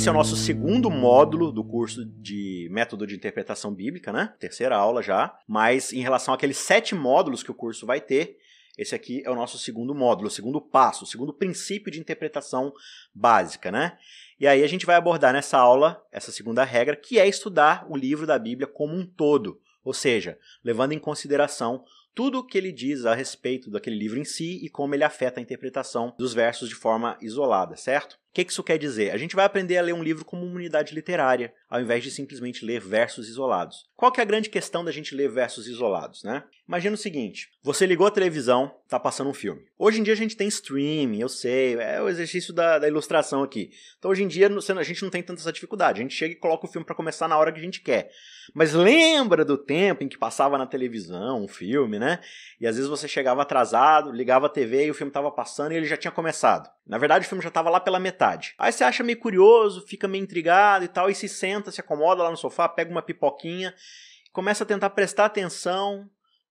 esse é o nosso segundo módulo do curso de método de interpretação bíblica, né? Terceira aula já. Mas em relação àqueles sete módulos que o curso vai ter, esse aqui é o nosso segundo módulo, o segundo passo, o segundo princípio de interpretação básica, né? E aí a gente vai abordar nessa aula essa segunda regra, que é estudar o livro da Bíblia como um todo, ou seja, levando em consideração tudo o que ele diz a respeito daquele livro em si e como ele afeta a interpretação dos versos de forma isolada, certo? O que isso quer dizer? A gente vai aprender a ler um livro como uma unidade literária, ao invés de simplesmente ler versos isolados. Qual que é a grande questão da gente ler versos isolados, né? Imagina o seguinte: você ligou a televisão, tá passando um filme. Hoje em dia a gente tem streaming, eu sei, é o exercício da, da ilustração aqui. Então hoje em dia a gente não tem tanta essa dificuldade. A gente chega e coloca o filme para começar na hora que a gente quer. Mas lembra do tempo em que passava na televisão um filme, né? E às vezes você chegava atrasado, ligava a TV e o filme estava passando e ele já tinha começado. Na verdade, o filme já estava lá pela metade. Aí você acha meio curioso, fica meio intrigado e tal, e se senta, se acomoda lá no sofá, pega uma pipoquinha, começa a tentar prestar atenção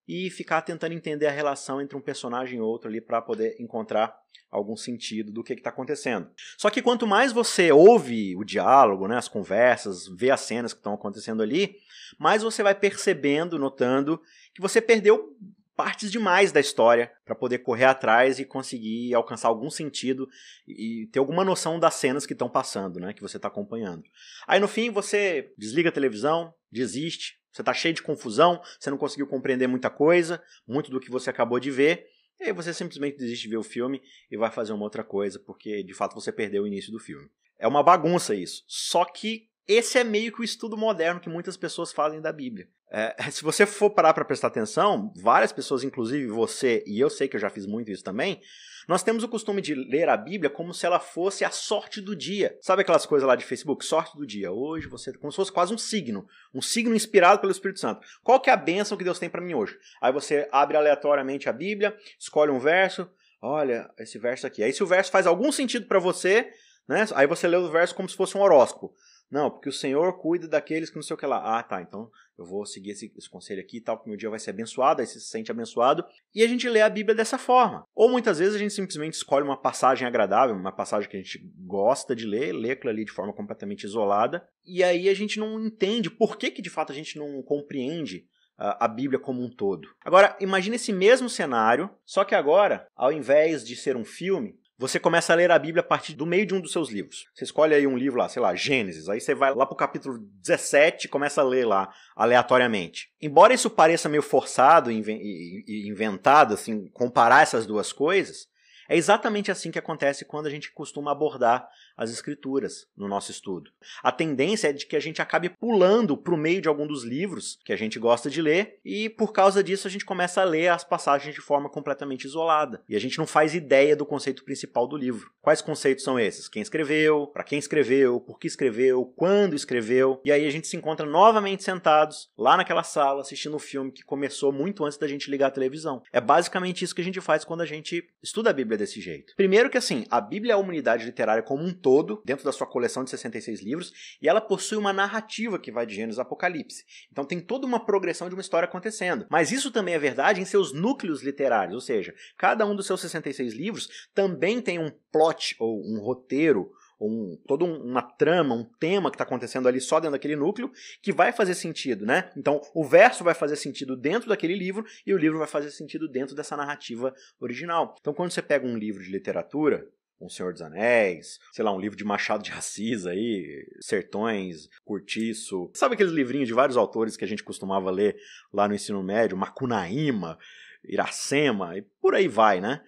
e ficar tentando entender a relação entre um personagem e outro ali para poder encontrar algum sentido do que está acontecendo. Só que quanto mais você ouve o diálogo, né, as conversas, vê as cenas que estão acontecendo ali, mais você vai percebendo, notando que você perdeu partes demais da história para poder correr atrás e conseguir alcançar algum sentido e ter alguma noção das cenas que estão passando, né, que você está acompanhando. Aí no fim você desliga a televisão, desiste, você está cheio de confusão, você não conseguiu compreender muita coisa, muito do que você acabou de ver, e aí você simplesmente desiste de ver o filme e vai fazer uma outra coisa, porque de fato você perdeu o início do filme. É uma bagunça isso. Só que esse é meio que o estudo moderno que muitas pessoas fazem da Bíblia. É, se você for parar para prestar atenção, várias pessoas, inclusive você, e eu sei que eu já fiz muito isso também, nós temos o costume de ler a Bíblia como se ela fosse a sorte do dia. Sabe aquelas coisas lá de Facebook? Sorte do dia. Hoje você. Como se fosse quase um signo. Um signo inspirado pelo Espírito Santo. Qual que é a bênção que Deus tem para mim hoje? Aí você abre aleatoriamente a Bíblia, escolhe um verso. Olha, esse verso aqui. Aí se o verso faz algum sentido para você, né? Aí você lê o verso como se fosse um horóscopo. Não, porque o Senhor cuida daqueles que não sei o que lá. Ah, tá, então eu vou seguir esse, esse conselho aqui e tal, que meu dia vai ser abençoado, aí você se sente abençoado. E a gente lê a Bíblia dessa forma. Ou muitas vezes a gente simplesmente escolhe uma passagem agradável, uma passagem que a gente gosta de ler, lê aquilo ali de forma completamente isolada, e aí a gente não entende por que, que de fato a gente não compreende a Bíblia como um todo. Agora, imagine esse mesmo cenário, só que agora, ao invés de ser um filme, você começa a ler a Bíblia a partir do meio de um dos seus livros. Você escolhe aí um livro lá, sei lá, Gênesis, aí você vai lá pro capítulo 17 e começa a ler lá aleatoriamente. Embora isso pareça meio forçado e inventado, assim, comparar essas duas coisas, é exatamente assim que acontece quando a gente costuma abordar as escrituras no nosso estudo. A tendência é de que a gente acabe pulando para o meio de algum dos livros que a gente gosta de ler e por causa disso a gente começa a ler as passagens de forma completamente isolada e a gente não faz ideia do conceito principal do livro. Quais conceitos são esses? Quem escreveu, para quem escreveu, por que escreveu, quando escreveu. E aí a gente se encontra novamente sentados lá naquela sala assistindo um filme que começou muito antes da gente ligar a televisão. É basicamente isso que a gente faz quando a gente estuda a Bíblia desse jeito. Primeiro que assim, a Bíblia é uma unidade literária como um todo, dentro da sua coleção de 66 livros, e ela possui uma narrativa que vai de Gênesis a Apocalipse. Então tem toda uma progressão de uma história acontecendo. Mas isso também é verdade em seus núcleos literários, ou seja, cada um dos seus 66 livros também tem um plot ou um roteiro um, toda uma trama, um tema que está acontecendo ali só dentro daquele núcleo, que vai fazer sentido, né? Então, o verso vai fazer sentido dentro daquele livro e o livro vai fazer sentido dentro dessa narrativa original. Então, quando você pega um livro de literatura, um Senhor dos Anéis, sei lá, um livro de Machado de Assis aí, Sertões, Curtiço. Sabe aqueles livrinhos de vários autores que a gente costumava ler lá no ensino médio, Macunaíma, Iracema e por aí vai, né?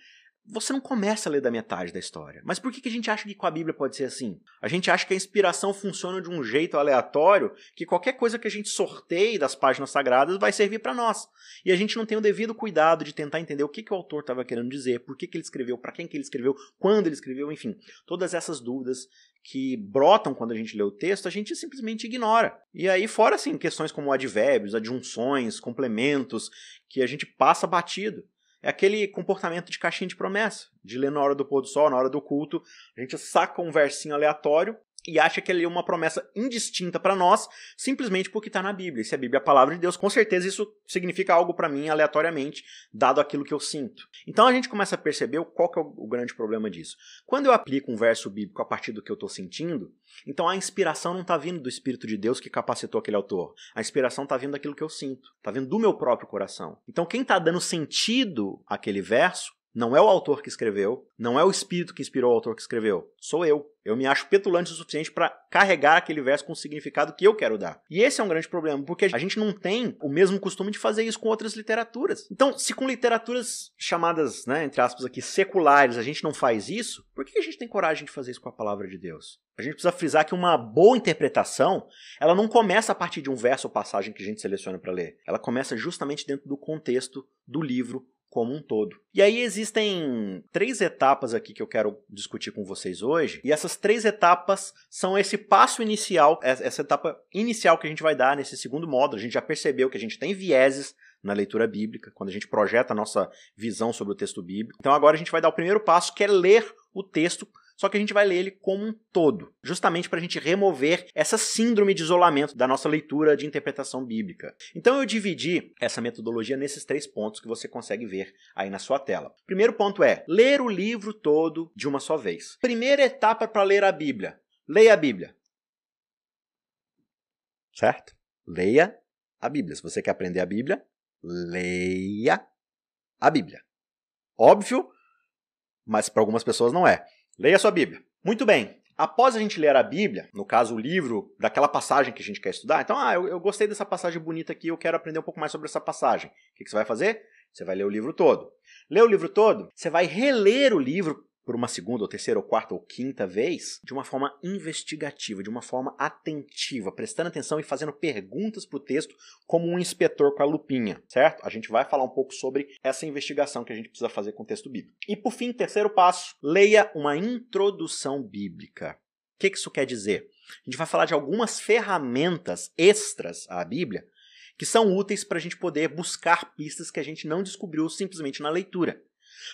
Você não começa a ler da metade da história. Mas por que, que a gente acha que com a Bíblia pode ser assim? A gente acha que a inspiração funciona de um jeito aleatório, que qualquer coisa que a gente sorteie das páginas sagradas vai servir para nós. E a gente não tem o devido cuidado de tentar entender o que, que o autor estava querendo dizer, por que, que ele escreveu, para quem que ele escreveu, quando ele escreveu, enfim. Todas essas dúvidas que brotam quando a gente lê o texto, a gente simplesmente ignora. E aí, fora assim, questões como advérbios, adjunções, complementos, que a gente passa batido. É aquele comportamento de caixinha de promessa, de ler na hora do pôr do sol, na hora do culto. A gente saca um versinho aleatório e acha que ele é uma promessa indistinta para nós, simplesmente porque está na Bíblia. E se a Bíblia é a palavra de Deus, com certeza isso significa algo para mim aleatoriamente, dado aquilo que eu sinto. Então a gente começa a perceber qual que é o grande problema disso. Quando eu aplico um verso bíblico a partir do que eu estou sentindo, então a inspiração não está vindo do Espírito de Deus que capacitou aquele autor. A inspiração está vindo daquilo que eu sinto, está vindo do meu próprio coração. Então quem está dando sentido àquele verso não é o autor que escreveu, não é o espírito que inspirou o autor que escreveu, sou eu. Eu me acho petulante o suficiente para carregar aquele verso com o significado que eu quero dar. E esse é um grande problema, porque a gente não tem o mesmo costume de fazer isso com outras literaturas. Então, se com literaturas chamadas, né, entre aspas aqui, seculares, a gente não faz isso, por que a gente tem coragem de fazer isso com a palavra de Deus? A gente precisa frisar que uma boa interpretação, ela não começa a partir de um verso ou passagem que a gente seleciona para ler. Ela começa justamente dentro do contexto do livro como um todo. E aí existem três etapas aqui que eu quero discutir com vocês hoje, e essas três etapas são esse passo inicial, essa etapa inicial que a gente vai dar nesse segundo módulo. A gente já percebeu que a gente tem vieses na leitura bíblica, quando a gente projeta a nossa visão sobre o texto bíblico. Então agora a gente vai dar o primeiro passo, que é ler o texto só que a gente vai ler ele como um todo, justamente para a gente remover essa síndrome de isolamento da nossa leitura de interpretação bíblica. Então eu dividi essa metodologia nesses três pontos que você consegue ver aí na sua tela. Primeiro ponto é ler o livro todo de uma só vez. Primeira etapa para ler a Bíblia: leia a Bíblia. Certo? Leia a Bíblia. Se você quer aprender a Bíblia, leia a Bíblia. Óbvio, mas para algumas pessoas não é. Leia sua Bíblia. Muito bem. Após a gente ler a Bíblia, no caso o livro daquela passagem que a gente quer estudar, então, ah, eu, eu gostei dessa passagem bonita aqui, eu quero aprender um pouco mais sobre essa passagem. O que, que você vai fazer? Você vai ler o livro todo. Lê o livro todo, você vai reler o livro por uma segunda, ou terceira, ou quarta, ou quinta vez, de uma forma investigativa, de uma forma atentiva, prestando atenção e fazendo perguntas para o texto, como um inspetor com a lupinha, certo? A gente vai falar um pouco sobre essa investigação que a gente precisa fazer com o texto bíblico. E por fim, terceiro passo, leia uma introdução bíblica. O que isso quer dizer? A gente vai falar de algumas ferramentas extras à Bíblia que são úteis para a gente poder buscar pistas que a gente não descobriu simplesmente na leitura.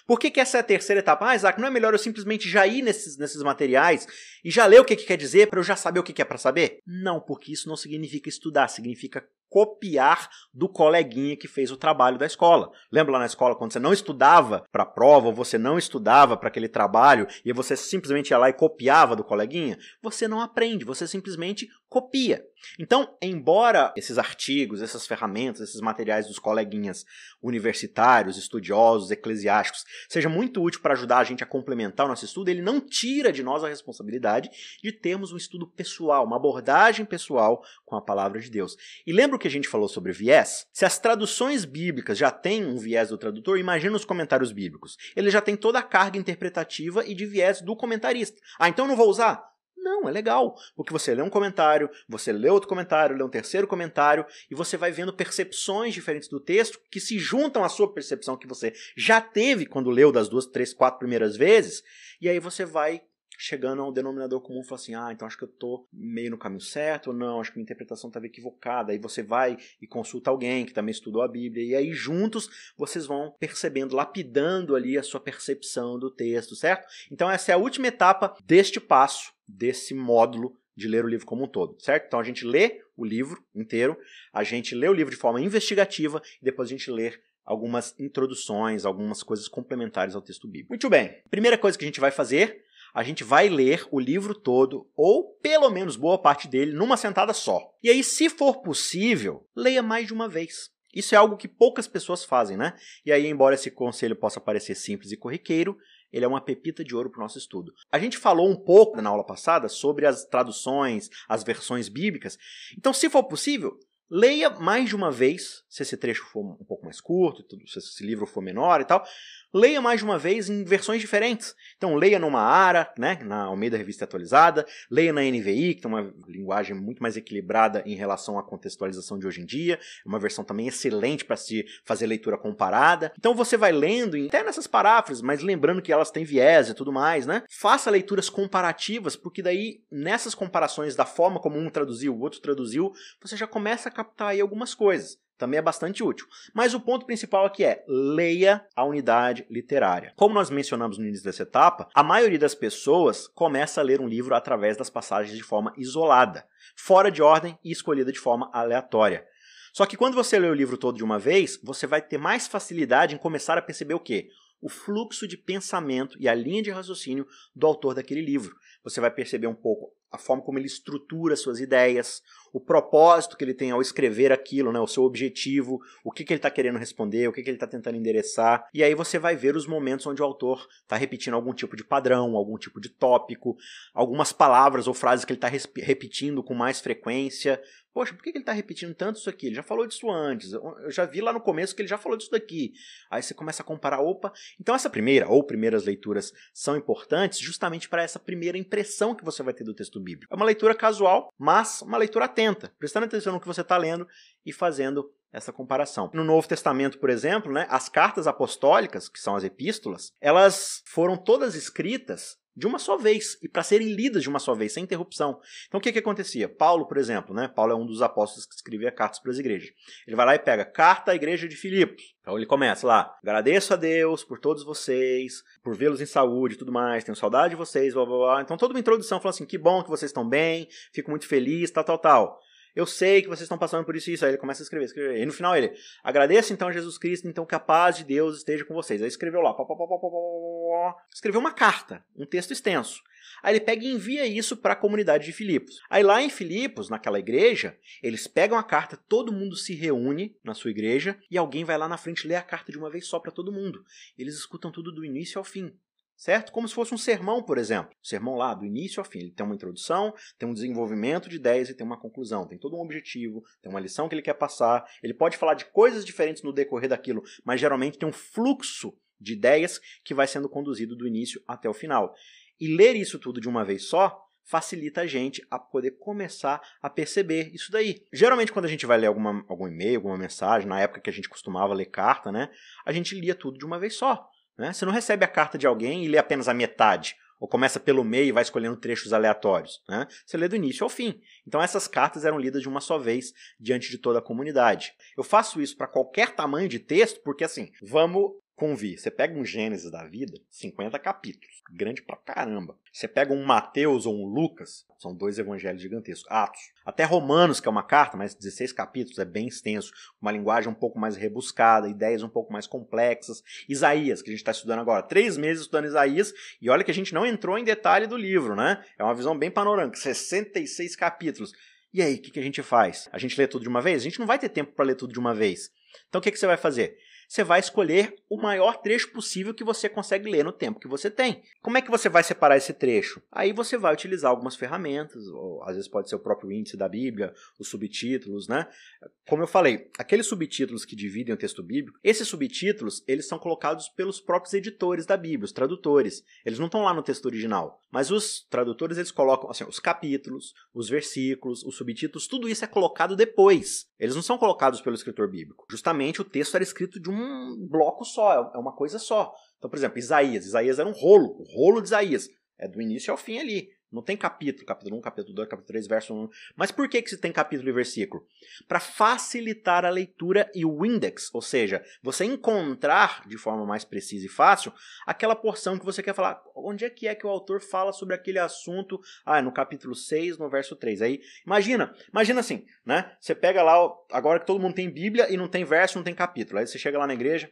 Por que, que essa é a terceira etapa? Ah, Isaac, não é melhor eu simplesmente já ir nesses, nesses materiais e já ler o que, que quer dizer para eu já saber o que, que é para saber? Não, porque isso não significa estudar, significa copiar do coleguinha que fez o trabalho da escola. Lembra lá na escola quando você não estudava para a prova, ou você não estudava para aquele trabalho e você simplesmente ia lá e copiava do coleguinha? Você não aprende, você simplesmente copia. Então, embora esses artigos, essas ferramentas, esses materiais dos coleguinhas universitários, estudiosos, eclesiásticos, seja muito útil para ajudar a gente a complementar o nosso estudo, ele não tira de nós a responsabilidade de termos um estudo pessoal, uma abordagem pessoal com a palavra de Deus. E lembra o que a gente falou sobre viés? Se as traduções bíblicas já têm um viés do tradutor, imagina os comentários bíblicos. Ele já tem toda a carga interpretativa e de viés do comentarista. Ah, então não vou usar? Não, é legal, porque você lê um comentário, você lê outro comentário, lê um terceiro comentário e você vai vendo percepções diferentes do texto que se juntam à sua percepção que você já teve quando leu das duas, três, quatro primeiras vezes, e aí você vai chegando ao denominador comum fala assim: ah, então acho que eu tô meio no caminho certo, ou não, acho que minha interpretação estava equivocada. Aí você vai e consulta alguém que também estudou a Bíblia, e aí juntos vocês vão percebendo, lapidando ali a sua percepção do texto, certo? Então essa é a última etapa deste passo, desse módulo de ler o livro como um todo, certo? Então a gente lê o livro inteiro, a gente lê o livro de forma investigativa e depois a gente lê algumas introduções, algumas coisas complementares ao texto bíblico. Muito bem. Primeira coisa que a gente vai fazer a gente vai ler o livro todo, ou pelo menos boa parte dele, numa sentada só. E aí, se for possível, leia mais de uma vez. Isso é algo que poucas pessoas fazem, né? E aí, embora esse conselho possa parecer simples e corriqueiro, ele é uma pepita de ouro para o nosso estudo. A gente falou um pouco na aula passada sobre as traduções, as versões bíblicas. Então, se for possível, leia mais de uma vez, se esse trecho for um pouco mais curto, se esse livro for menor e tal, leia mais de uma vez em versões diferentes. Então, leia numa ARA, né, na Almeida Revista Atualizada, leia na NVI, que tem uma linguagem muito mais equilibrada em relação à contextualização de hoje em dia, é uma versão também excelente para se fazer leitura comparada. Então, você vai lendo, até nessas paráfrases, mas lembrando que elas têm viés e tudo mais, né? Faça leituras comparativas, porque daí, nessas comparações da forma como um traduziu, o outro traduziu, você já começa a captar aí algumas coisas. Também é bastante útil. Mas o ponto principal aqui é leia a unidade literária. Como nós mencionamos no início dessa etapa, a maioria das pessoas começa a ler um livro através das passagens de forma isolada, fora de ordem e escolhida de forma aleatória. Só que quando você lê o livro todo de uma vez, você vai ter mais facilidade em começar a perceber o quê? O fluxo de pensamento e a linha de raciocínio do autor daquele livro. Você vai perceber um pouco a forma como ele estrutura suas ideias, o propósito que ele tem ao escrever aquilo, né, o seu objetivo, o que, que ele está querendo responder, o que, que ele está tentando endereçar. E aí você vai ver os momentos onde o autor está repetindo algum tipo de padrão, algum tipo de tópico, algumas palavras ou frases que ele está repetindo com mais frequência. Poxa, por que ele está repetindo tanto isso aqui? Ele já falou disso antes. Eu já vi lá no começo que ele já falou disso daqui. Aí você começa a comparar, opa. Então essa primeira ou primeiras leituras são importantes justamente para essa primeira impressão que você vai ter do texto bíblico. É uma leitura casual, mas uma leitura atenta, prestando atenção no que você está lendo e fazendo essa comparação. No Novo Testamento, por exemplo, né, as cartas apostólicas, que são as epístolas, elas foram todas escritas de uma só vez e para serem lidas de uma só vez, sem interrupção. Então o que, que acontecia? Paulo, por exemplo, né? Paulo é um dos apóstolos que escrevia cartas para as igrejas. Ele vai lá e pega carta à igreja de Filipos. Então ele começa lá: agradeço a Deus por todos vocês, por vê-los em saúde e tudo mais, tenho saudade de vocês, blá blá blá. Então toda uma introdução falando assim: que bom que vocês estão bem, fico muito feliz, tal, tal, tal eu sei que vocês estão passando por isso e isso. Aí ele começa a escrever, escrever. E no final ele, agradeça então Jesus Cristo, então que a paz de Deus esteja com vocês. Aí escreveu lá, pá, pá, pá, escreveu uma carta, um texto extenso. Aí ele pega e envia isso para a comunidade de Filipos. Aí lá em Filipos, naquela igreja, eles pegam a carta, todo mundo se reúne na sua igreja e alguém vai lá na frente ler a carta de uma vez só para todo mundo. Eles escutam tudo do início ao fim certo? Como se fosse um sermão, por exemplo. O sermão lá, do início ao fim. Ele tem uma introdução, tem um desenvolvimento de ideias e tem uma conclusão. Tem todo um objetivo, tem uma lição que ele quer passar. Ele pode falar de coisas diferentes no decorrer daquilo, mas geralmente tem um fluxo de ideias que vai sendo conduzido do início até o final. E ler isso tudo de uma vez só facilita a gente a poder começar a perceber isso daí. Geralmente, quando a gente vai ler alguma, algum e-mail, alguma mensagem, na época que a gente costumava ler carta, né, a gente lia tudo de uma vez só. Né? Você não recebe a carta de alguém e lê apenas a metade, ou começa pelo meio e vai escolhendo trechos aleatórios. Né? Você lê do início ao fim. Então essas cartas eram lidas de uma só vez diante de toda a comunidade. Eu faço isso para qualquer tamanho de texto, porque assim, vamos convir. Você pega um Gênesis da vida, 50 capítulos, grande pra caramba. Você pega um Mateus ou um Lucas, são dois evangelhos gigantescos. Atos. Até Romanos, que é uma carta, mas 16 capítulos, é bem extenso, uma linguagem um pouco mais rebuscada, ideias um pouco mais complexas. Isaías, que a gente está estudando agora, três meses estudando Isaías, e olha que a gente não entrou em detalhe do livro, né? É uma visão bem panorâmica, 66 capítulos. E aí, o que, que a gente faz? A gente lê tudo de uma vez? A gente não vai ter tempo para ler tudo de uma vez. Então o que, que você vai fazer? Você vai escolher o maior trecho possível que você consegue ler no tempo que você tem. Como é que você vai separar esse trecho? Aí você vai utilizar algumas ferramentas, ou às vezes pode ser o próprio índice da Bíblia, os subtítulos, né? Como eu falei, aqueles subtítulos que dividem o texto bíblico, esses subtítulos, eles são colocados pelos próprios editores da Bíblia, os tradutores. Eles não estão lá no texto original, mas os tradutores eles colocam assim, os capítulos, os versículos, os subtítulos, tudo isso é colocado depois. Eles não são colocados pelo escritor bíblico. Justamente o texto era escrito de um bloco só, é uma coisa só. Então, por exemplo, Isaías. Isaías era um rolo, o rolo de Isaías. É do início ao fim ali. Não tem capítulo, capítulo 1, capítulo 2, capítulo 3, verso 1. Mas por que, que se tem capítulo e versículo? Para facilitar a leitura e o index, ou seja, você encontrar de forma mais precisa e fácil aquela porção que você quer falar. Onde é que é que o autor fala sobre aquele assunto? Ah, no capítulo 6, no verso 3. Aí, imagina, imagina assim, né? Você pega lá, agora que todo mundo tem Bíblia e não tem verso, não tem capítulo. Aí você chega lá na igreja,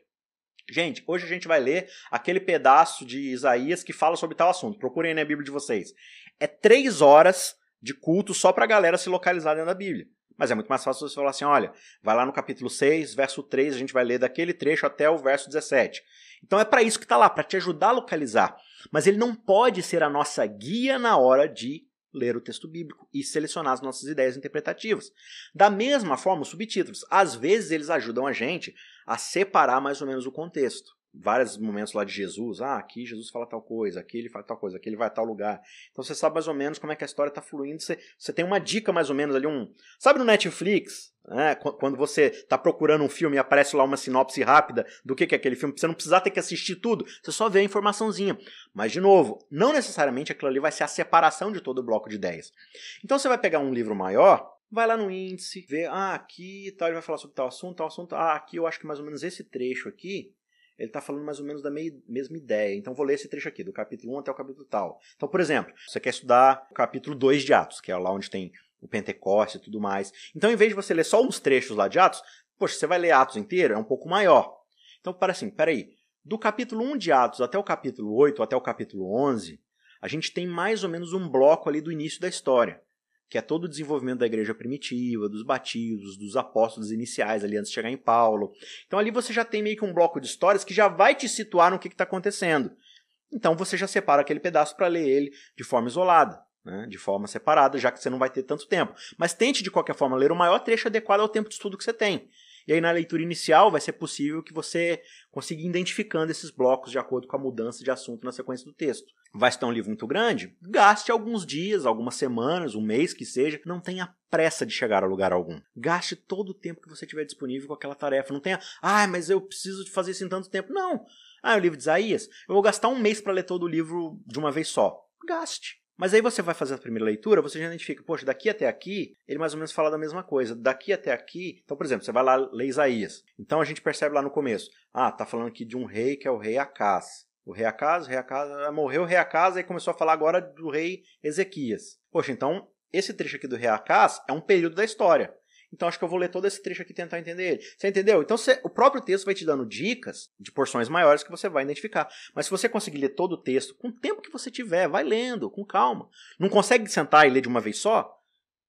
Gente, hoje a gente vai ler aquele pedaço de Isaías que fala sobre tal assunto. Procurem na Bíblia de vocês. É três horas de culto só para a galera se localizar dentro da Bíblia. Mas é muito mais fácil você falar assim: olha, vai lá no capítulo 6, verso 3, a gente vai ler daquele trecho até o verso 17. Então é para isso que está lá, para te ajudar a localizar. Mas ele não pode ser a nossa guia na hora de ler o texto bíblico e selecionar as nossas ideias interpretativas. Da mesma forma, os subtítulos. Às vezes eles ajudam a gente a separar mais ou menos o contexto. Vários momentos lá de Jesus, ah, aqui Jesus fala tal coisa, aqui ele fala tal coisa, aqui ele vai a tal lugar. Então você sabe mais ou menos como é que a história está fluindo, você, você tem uma dica mais ou menos ali, um. Sabe no Netflix, né, quando você está procurando um filme e aparece lá uma sinopse rápida do que, que é aquele filme, você não precisa ter que assistir tudo, você só vê a informaçãozinha. Mas, de novo, não necessariamente aquilo ali vai ser a separação de todo o bloco de ideias. Então você vai pegar um livro maior, vai lá no índice, vê, ah, aqui tal, ele vai falar sobre tal assunto, tal assunto, ah, aqui eu acho que mais ou menos esse trecho aqui, ele está falando mais ou menos da mesma ideia. Então vou ler esse trecho aqui, do capítulo 1 até o capítulo tal. Então, por exemplo, você quer estudar o capítulo 2 de Atos, que é lá onde tem o Pentecoste e tudo mais. Então, em vez de você ler só uns trechos lá de Atos, poxa, você vai ler Atos inteiro, é um pouco maior. Então, para assim, peraí, do capítulo 1 de Atos até o capítulo 8, até o capítulo 11, a gente tem mais ou menos um bloco ali do início da história que é todo o desenvolvimento da igreja primitiva, dos batismos, dos apóstolos iniciais ali antes de chegar em Paulo. Então ali você já tem meio que um bloco de histórias que já vai te situar no que está acontecendo. Então você já separa aquele pedaço para ler ele de forma isolada, né, de forma separada, já que você não vai ter tanto tempo. Mas tente de qualquer forma ler o maior trecho adequado ao tempo de estudo que você tem. E aí na leitura inicial vai ser possível que você consiga ir identificando esses blocos de acordo com a mudança de assunto na sequência do texto. Vai estar um livro muito grande? Gaste alguns dias, algumas semanas, um mês que seja. Não tenha pressa de chegar a lugar algum. Gaste todo o tempo que você tiver disponível com aquela tarefa. Não tenha, ah, mas eu preciso de fazer isso em tanto tempo. Não. Ah, é o livro de Isaías? Eu vou gastar um mês para ler todo o livro de uma vez só. Gaste. Mas aí você vai fazer a primeira leitura, você já identifica, poxa, daqui até aqui, ele mais ou menos fala da mesma coisa. Daqui até aqui, então, por exemplo, você vai lá ler Isaías. Então a gente percebe lá no começo, ah, tá falando aqui de um rei que é o rei Acás. O rei Acás, o rei ah, morreu o rei Acás, aí começou a falar agora do rei Ezequias. Poxa, então esse trecho aqui do rei Acás é um período da história. Então acho que eu vou ler todo esse trecho aqui e tentar entender ele. Você entendeu? Então você, o próprio texto vai te dando dicas de porções maiores que você vai identificar. Mas se você conseguir ler todo o texto com o tempo que você tiver, vai lendo, com calma. Não consegue sentar e ler de uma vez só?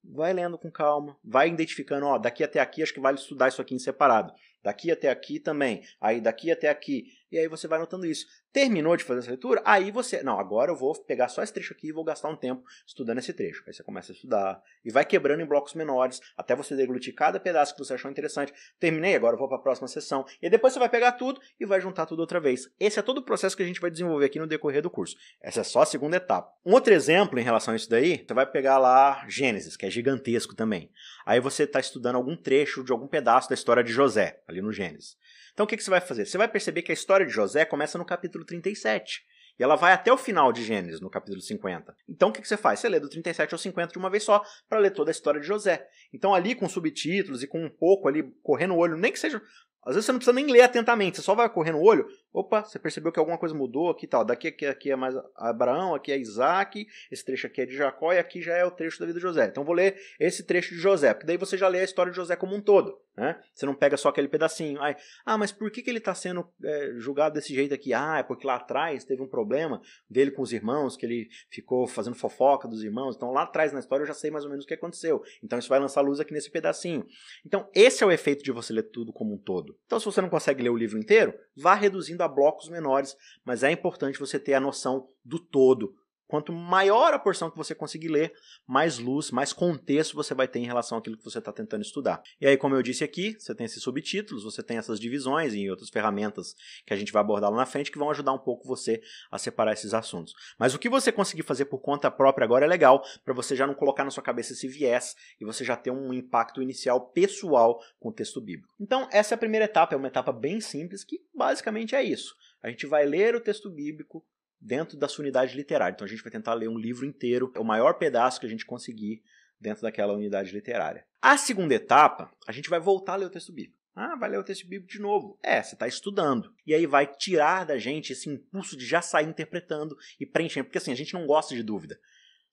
Vai lendo com calma, vai identificando, ó, daqui até aqui acho que vale estudar isso aqui em separado. Daqui até aqui também. Aí daqui até aqui. E aí você vai anotando isso. Terminou de fazer essa leitura? Aí você. Não, agora eu vou pegar só esse trecho aqui e vou gastar um tempo estudando esse trecho. Aí você começa a estudar. E vai quebrando em blocos menores. Até você deglutir cada pedaço que você achou interessante. Terminei, agora eu vou para a próxima sessão. E depois você vai pegar tudo e vai juntar tudo outra vez. Esse é todo o processo que a gente vai desenvolver aqui no decorrer do curso. Essa é só a segunda etapa. Um outro exemplo em relação a isso daí, você vai pegar lá Gênesis, que é gigantesco também. Aí você está estudando algum trecho de algum pedaço da história de José, ali no Gênesis. Então o que, que você vai fazer? Você vai perceber que a história de José começa no capítulo 37. E ela vai até o final de Gênesis, no capítulo 50. Então o que, que você faz? Você lê do 37 ao 50 de uma vez só, para ler toda a história de José. Então ali com subtítulos e com um pouco ali correndo o olho, nem que seja. Às vezes você não precisa nem ler atentamente, você só vai correndo o olho, Opa, você percebeu que alguma coisa mudou aqui tal. Daqui aqui, aqui é mais Abraão, aqui é Isaac, esse trecho aqui é de Jacó e aqui já é o trecho da vida de José. Então vou ler esse trecho de José, porque daí você já lê a história de José como um todo. Né? Você não pega só aquele pedacinho. Ai, ah, mas por que, que ele está sendo é, julgado desse jeito aqui? Ah, é porque lá atrás teve um problema dele com os irmãos, que ele ficou fazendo fofoca dos irmãos. Então lá atrás na história eu já sei mais ou menos o que aconteceu. Então isso vai lançar luz aqui nesse pedacinho. Então esse é o efeito de você ler tudo como um todo. Então se você não consegue ler o livro inteiro, vá reduzindo a blocos menores, mas é importante você ter a noção do todo. Quanto maior a porção que você conseguir ler, mais luz, mais contexto você vai ter em relação àquilo que você está tentando estudar. E aí, como eu disse aqui, você tem esses subtítulos, você tem essas divisões e outras ferramentas que a gente vai abordar lá na frente que vão ajudar um pouco você a separar esses assuntos. Mas o que você conseguir fazer por conta própria agora é legal, para você já não colocar na sua cabeça esse viés e você já ter um impacto inicial pessoal com o texto bíblico. Então, essa é a primeira etapa, é uma etapa bem simples que basicamente é isso. A gente vai ler o texto bíblico dentro da sua unidade literária. Então a gente vai tentar ler um livro inteiro, o maior pedaço que a gente conseguir dentro daquela unidade literária. A segunda etapa, a gente vai voltar a ler o texto bíblico. Ah, vai ler o texto bíblico de novo. É, você está estudando. E aí vai tirar da gente esse impulso de já sair interpretando e preenchendo. Porque assim, a gente não gosta de dúvida.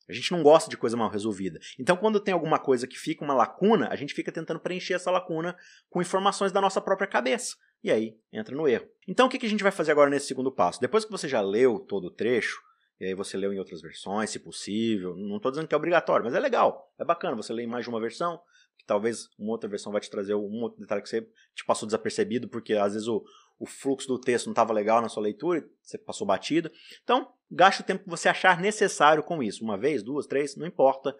A gente não gosta de coisa mal resolvida. Então, quando tem alguma coisa que fica uma lacuna, a gente fica tentando preencher essa lacuna com informações da nossa própria cabeça. E aí entra no erro. Então, o que a gente vai fazer agora nesse segundo passo? Depois que você já leu todo o trecho, e aí você leu em outras versões, se possível, não estou dizendo que é obrigatório, mas é legal, é bacana você ler em mais de uma versão, que talvez uma outra versão vai te trazer um outro detalhe que você te passou desapercebido, porque às vezes o, o fluxo do texto não estava legal na sua leitura, você passou batido. Então, gaste o tempo que você achar necessário com isso. Uma vez, duas, três, não importa.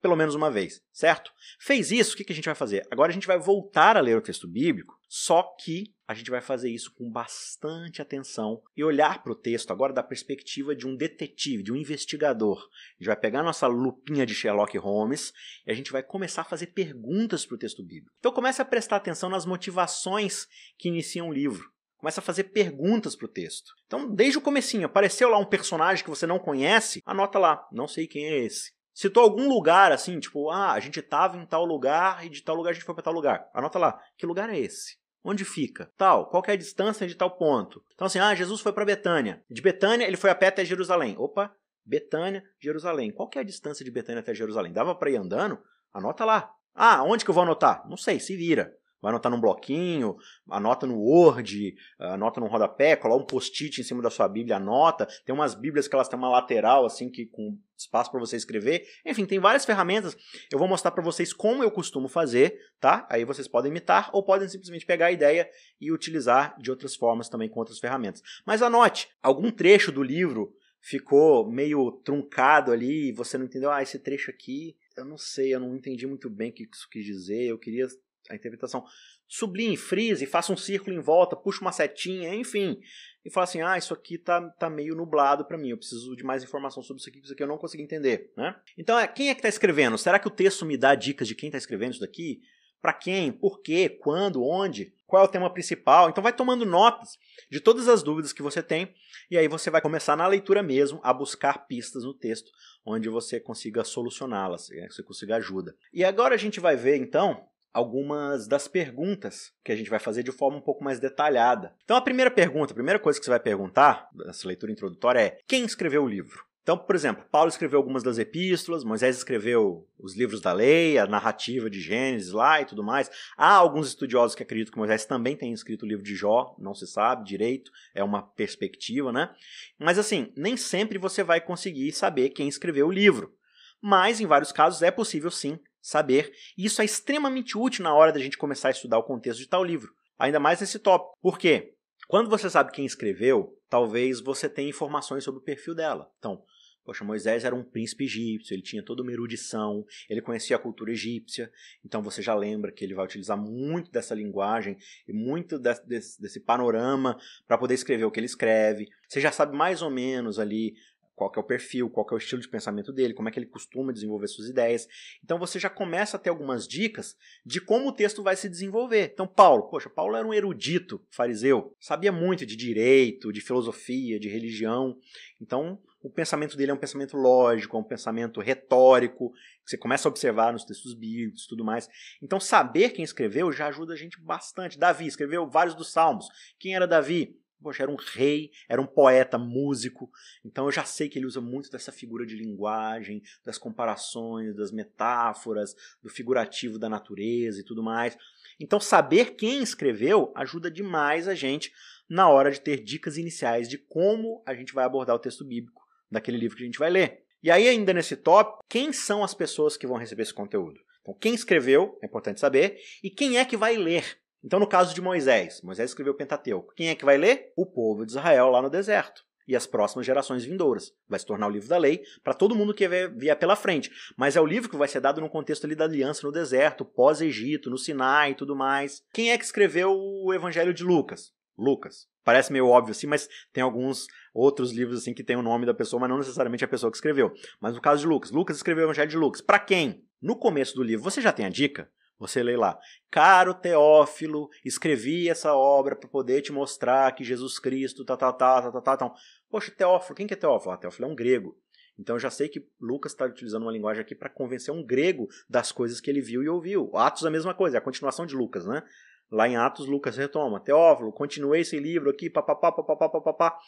Pelo menos uma vez, certo? Fez isso, o que a gente vai fazer? Agora a gente vai voltar a ler o texto bíblico, só que a gente vai fazer isso com bastante atenção e olhar para o texto agora da perspectiva de um detetive, de um investigador. A gente vai pegar nossa lupinha de Sherlock Holmes e a gente vai começar a fazer perguntas para o texto bíblico. Então comece a prestar atenção nas motivações que iniciam o livro. Começa a fazer perguntas para o texto. Então, desde o comecinho, apareceu lá um personagem que você não conhece, anota lá, não sei quem é esse. Citou algum lugar assim, tipo, ah, a gente estava em tal lugar e de tal lugar a gente foi para tal lugar. Anota lá, que lugar é esse? Onde fica? Tal, qual é a distância de tal ponto? Então assim, ah, Jesus foi para Betânia. De Betânia ele foi a pé até Jerusalém. Opa, Betânia, Jerusalém. Qual é a distância de Betânia até Jerusalém? Dava para ir andando? Anota lá. Ah, onde que eu vou anotar? Não sei, se vira. Vai anotar num bloquinho, anota no Word, anota no rodapé, coloca um post-it em cima da sua Bíblia, anota. Tem umas Bíblias que elas têm uma lateral, assim, que com espaço para você escrever. Enfim, tem várias ferramentas. Eu vou mostrar para vocês como eu costumo fazer, tá? Aí vocês podem imitar ou podem simplesmente pegar a ideia e utilizar de outras formas também com outras ferramentas. Mas anote, algum trecho do livro ficou meio truncado ali você não entendeu, ah, esse trecho aqui, eu não sei, eu não entendi muito bem o que isso quis dizer, eu queria a interpretação. Sublinhe, frise, faça um círculo em volta, puxa uma setinha, enfim. E fala assim: ah, isso aqui tá, tá meio nublado para mim, eu preciso de mais informação sobre isso aqui, isso aqui eu não consegui entender. Né? Então, é, quem é que está escrevendo? Será que o texto me dá dicas de quem está escrevendo isso daqui? Para quem? Por quê? Quando? Onde? Qual é o tema principal? Então vai tomando notas de todas as dúvidas que você tem e aí você vai começar na leitura mesmo a buscar pistas no texto onde você consiga solucioná-las, né? você consiga ajuda. E agora a gente vai ver então algumas das perguntas que a gente vai fazer de forma um pouco mais detalhada. Então, a primeira pergunta, a primeira coisa que você vai perguntar nessa leitura introdutória é: quem escreveu o livro? Então, por exemplo, Paulo escreveu algumas das epístolas, Moisés escreveu os livros da lei, a narrativa de Gênesis lá e tudo mais. Há alguns estudiosos que acreditam que Moisés também tem escrito o livro de Jó, não se sabe direito, é uma perspectiva, né? Mas assim, nem sempre você vai conseguir saber quem escreveu o livro. Mas em vários casos é possível sim saber, e isso é extremamente útil na hora da gente começar a estudar o contexto de tal livro, ainda mais nesse tópico. Por quê? Quando você sabe quem escreveu, talvez você tenha informações sobre o perfil dela. Então, Poxa, Moisés era um príncipe egípcio, ele tinha toda uma erudição, ele conhecia a cultura egípcia, então você já lembra que ele vai utilizar muito dessa linguagem e muito desse, panorama para poder escrever o que ele escreve. Você já sabe mais ou menos ali qual é o perfil, qual é o estilo de pensamento dele, como é que ele costuma desenvolver suas ideias. Então você já começa a ter algumas dicas de como o texto vai se desenvolver. Então Paulo, poxa, Paulo era um erudito fariseu, sabia muito de direito, de filosofia, de religião. Então o pensamento dele é um pensamento lógico, é um pensamento retórico, que você começa a observar nos textos bíblicos e tudo mais. Então saber quem escreveu já ajuda a gente bastante. Davi escreveu vários dos salmos. Quem era Davi? Poxa, era um rei, era um poeta, músico. Então eu já sei que ele usa muito dessa figura de linguagem, das comparações, das metáforas, do figurativo da natureza e tudo mais. Então saber quem escreveu ajuda demais a gente na hora de ter dicas iniciais de como a gente vai abordar o texto bíblico daquele livro que a gente vai ler. E aí, ainda nesse tópico, quem são as pessoas que vão receber esse conteúdo? Então, quem escreveu, é importante saber, e quem é que vai ler então, no caso de Moisés, Moisés escreveu o Pentateuco. Quem é que vai ler? O povo de Israel lá no deserto. E as próximas gerações vindouras. Vai se tornar o livro da lei para todo mundo que vier pela frente. Mas é o livro que vai ser dado no contexto ali da aliança no deserto, pós-Egito, no Sinai e tudo mais. Quem é que escreveu o Evangelho de Lucas? Lucas. Parece meio óbvio assim, mas tem alguns outros livros assim que tem o nome da pessoa, mas não necessariamente a pessoa que escreveu. Mas no caso de Lucas, Lucas escreveu o Evangelho de Lucas. Para quem? No começo do livro, você já tem a dica? Você lê lá, caro Teófilo, escrevi essa obra para poder te mostrar que Jesus Cristo, tá, tá, tá, tá, tá, tá, tá. Poxa, Teófilo, quem que é Teófilo? Ah, Teófilo é um grego. Então eu já sei que Lucas está utilizando uma linguagem aqui para convencer um grego das coisas que ele viu e ouviu. Atos a mesma coisa, é a continuação de Lucas, né? Lá em Atos, Lucas retoma. Teófilo, continuei esse livro aqui, papapá, papapá, papapá.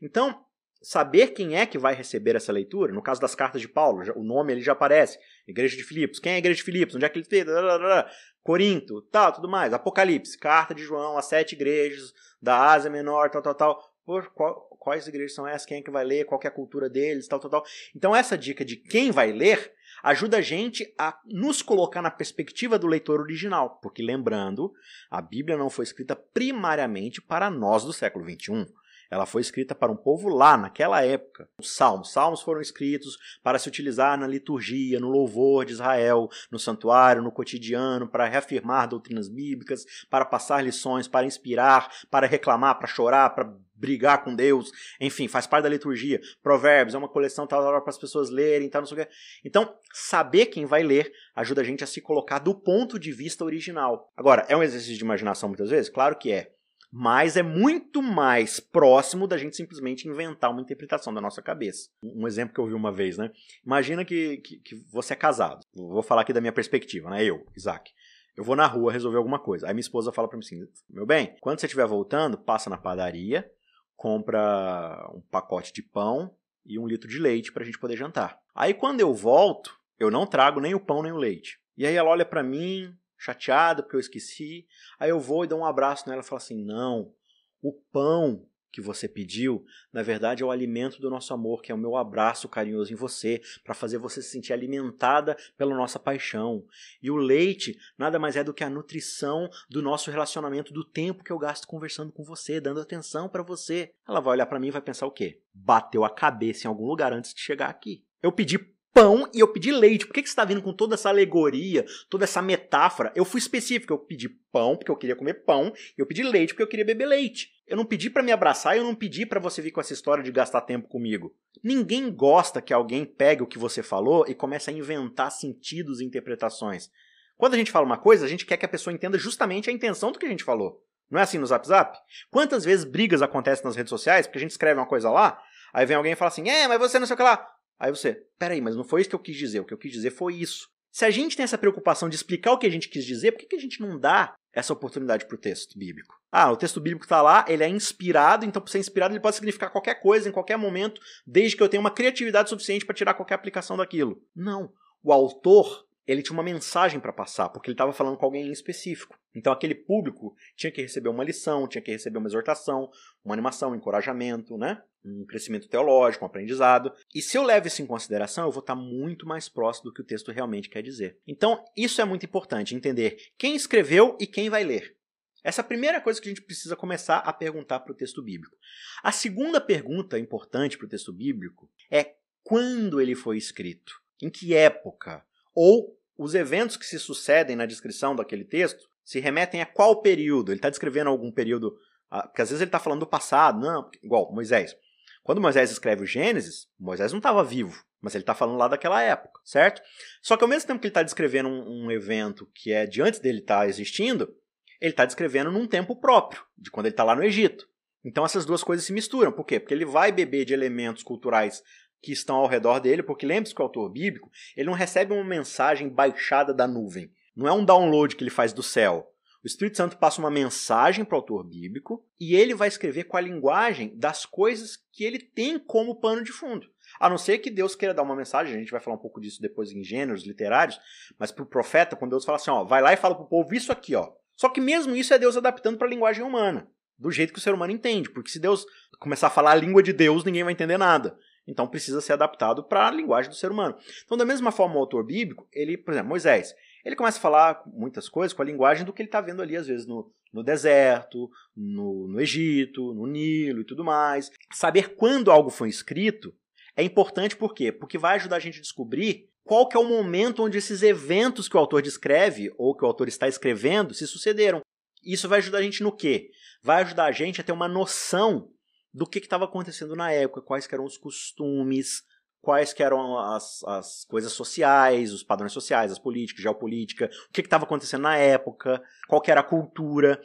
Então, saber quem é que vai receber essa leitura, no caso das cartas de Paulo, o nome ali já aparece, Igreja de Filipos, quem é a Igreja de Filipos, onde é que ele fez, Corinto, tal, tudo mais, Apocalipse, carta de João, as sete igrejas da Ásia Menor, tal, tal, tal, por qual, quais igrejas são essas, quem é que vai ler, qual é a cultura deles, tal, tal, tal. Então essa dica de quem vai ler ajuda a gente a nos colocar na perspectiva do leitor original, porque lembrando, a Bíblia não foi escrita primariamente para nós do século 21. Ela foi escrita para um povo lá, naquela época. Os salmos. Salmos foram escritos para se utilizar na liturgia, no louvor de Israel, no santuário, no cotidiano, para reafirmar doutrinas bíblicas, para passar lições, para inspirar, para reclamar, para chorar, para brigar com Deus, enfim, faz parte da liturgia. Provérbios é uma coleção tal hora para as pessoas lerem, tal, não sei o quê. Então, saber quem vai ler ajuda a gente a se colocar do ponto de vista original. Agora, é um exercício de imaginação muitas vezes? Claro que é. Mas é muito mais próximo da gente simplesmente inventar uma interpretação da nossa cabeça. Um exemplo que eu vi uma vez, né? Imagina que, que, que você é casado. Vou falar aqui da minha perspectiva, né? Eu, Isaac. Eu vou na rua resolver alguma coisa. Aí minha esposa fala para mim assim: meu bem, quando você estiver voltando, passa na padaria, compra um pacote de pão e um litro de leite para a gente poder jantar. Aí quando eu volto, eu não trago nem o pão nem o leite. E aí ela olha para mim, chateada porque eu esqueci. Aí eu vou e dou um abraço nela e falo assim: não, o pão que você pediu, na verdade é o alimento do nosso amor, que é o meu abraço carinhoso em você, para fazer você se sentir alimentada pela nossa paixão. E o leite nada mais é do que a nutrição do nosso relacionamento, do tempo que eu gasto conversando com você, dando atenção para você. Ela vai olhar para mim e vai pensar o quê? Bateu a cabeça em algum lugar antes de chegar aqui. Eu pedi pão e eu pedi leite. Por que, que você está vindo com toda essa alegoria, toda essa metáfora? Eu fui específico, eu pedi pão porque eu queria comer pão, eu pedi leite porque eu queria beber leite. Eu não pedi para me abraçar, eu não pedi para você vir com essa história de gastar tempo comigo. Ninguém gosta que alguém pegue o que você falou e comece a inventar sentidos e interpretações. Quando a gente fala uma coisa, a gente quer que a pessoa entenda justamente a intenção do que a gente falou. Não é assim no Zap Zap? Quantas vezes brigas acontecem nas redes sociais porque a gente escreve uma coisa lá, aí vem alguém e fala assim: é, mas você não sei o que lá. Aí você, peraí, mas não foi isso que eu quis dizer. O que eu quis dizer foi isso. Se a gente tem essa preocupação de explicar o que a gente quis dizer, por que, que a gente não dá essa oportunidade para o texto bíblico? Ah, o texto bíblico está lá, ele é inspirado, então por ser inspirado ele pode significar qualquer coisa, em qualquer momento, desde que eu tenha uma criatividade suficiente para tirar qualquer aplicação daquilo. Não. O autor ele tinha uma mensagem para passar, porque ele estava falando com alguém em específico. Então aquele público tinha que receber uma lição, tinha que receber uma exortação, uma animação, um encorajamento, né? um crescimento teológico, um aprendizado. E se eu levo isso em consideração, eu vou estar muito mais próximo do que o texto realmente quer dizer. Então, isso é muito importante, entender quem escreveu e quem vai ler. Essa é a primeira coisa que a gente precisa começar a perguntar para o texto bíblico. A segunda pergunta importante para o texto bíblico é quando ele foi escrito, em que época, ou os eventos que se sucedem na descrição daquele texto se remetem a qual período? Ele está descrevendo algum período. Ah, porque às vezes ele está falando do passado, não, igual Moisés. Quando Moisés escreve o Gênesis, Moisés não estava vivo, mas ele está falando lá daquela época, certo? Só que ao mesmo tempo que ele está descrevendo um, um, evento que é de antes dele estar tá existindo, ele está descrevendo num tempo próprio, de quando ele está lá no Egito. Então essas duas coisas se misturam. Por quê? Porque ele vai beber de elementos culturais que estão ao redor dele, porque lembre-se que o autor bíblico, ele não recebe uma mensagem baixada da nuvem. Não é um download que ele faz do céu. O Espírito Santo passa uma mensagem para o autor bíblico e ele vai escrever com a linguagem das coisas que ele tem como pano de fundo. A não ser que Deus queira dar uma mensagem, a gente vai falar um pouco disso depois em gêneros literários, mas para o profeta, quando Deus fala assim, ó, vai lá e fala para o povo isso aqui, ó. Só que mesmo isso é Deus adaptando para a linguagem humana, do jeito que o ser humano entende, porque se Deus começar a falar a língua de Deus, ninguém vai entender nada. Então precisa ser adaptado para a linguagem do ser humano. Então, da mesma forma, o autor bíblico, ele, por exemplo, Moisés, ele começa a falar muitas coisas com a linguagem do que ele está vendo ali, às vezes, no, no deserto, no, no Egito, no Nilo e tudo mais. Saber quando algo foi escrito é importante por quê? Porque vai ajudar a gente a descobrir qual que é o momento onde esses eventos que o autor descreve ou que o autor está escrevendo se sucederam. Isso vai ajudar a gente no quê? Vai ajudar a gente a ter uma noção do que estava acontecendo na época, quais eram os costumes, quais eram as, as coisas sociais, os padrões sociais, as políticas, geopolítica, o que estava acontecendo na época, qual era a cultura.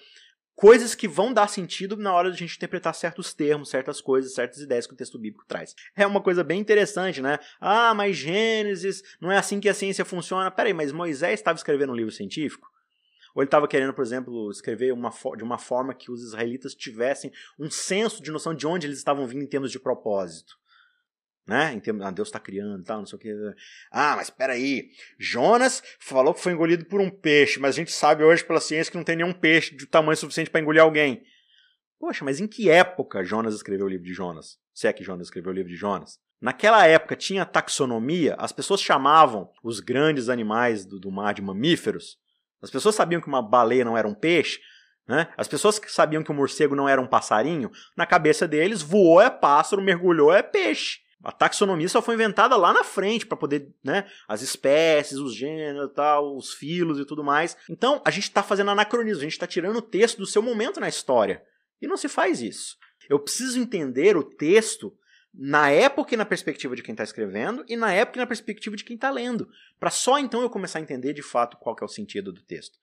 Coisas que vão dar sentido na hora de a gente interpretar certos termos, certas coisas, certas ideias que o texto bíblico traz. É uma coisa bem interessante, né? Ah, mas Gênesis, não é assim que a ciência funciona. Peraí, mas Moisés estava escrevendo um livro científico? Ou ele estava querendo, por exemplo, escrever uma, de uma forma que os israelitas tivessem um senso de noção de onde eles estavam vindo em termos de propósito. Né? Em termos, ah, Deus está criando tal, não sei o que. Ah, mas espera aí. Jonas falou que foi engolido por um peixe, mas a gente sabe hoje pela ciência que não tem nenhum peixe de tamanho suficiente para engolir alguém. Poxa, mas em que época Jonas escreveu o livro de Jonas? Se é que Jonas escreveu o livro de Jonas? Naquela época tinha taxonomia, as pessoas chamavam os grandes animais do, do mar de mamíferos as pessoas sabiam que uma baleia não era um peixe, né? As pessoas que sabiam que o morcego não era um passarinho, na cabeça deles, voou é pássaro, mergulhou é peixe. A taxonomia só foi inventada lá na frente para poder, né, as espécies, os gêneros, tal, os filos e tudo mais. Então, a gente está fazendo anacronismo, a gente está tirando o texto do seu momento na história. E não se faz isso. Eu preciso entender o texto na época e na perspectiva de quem está escrevendo, e na época e na perspectiva de quem está lendo, para só então eu começar a entender de fato qual é o sentido do texto.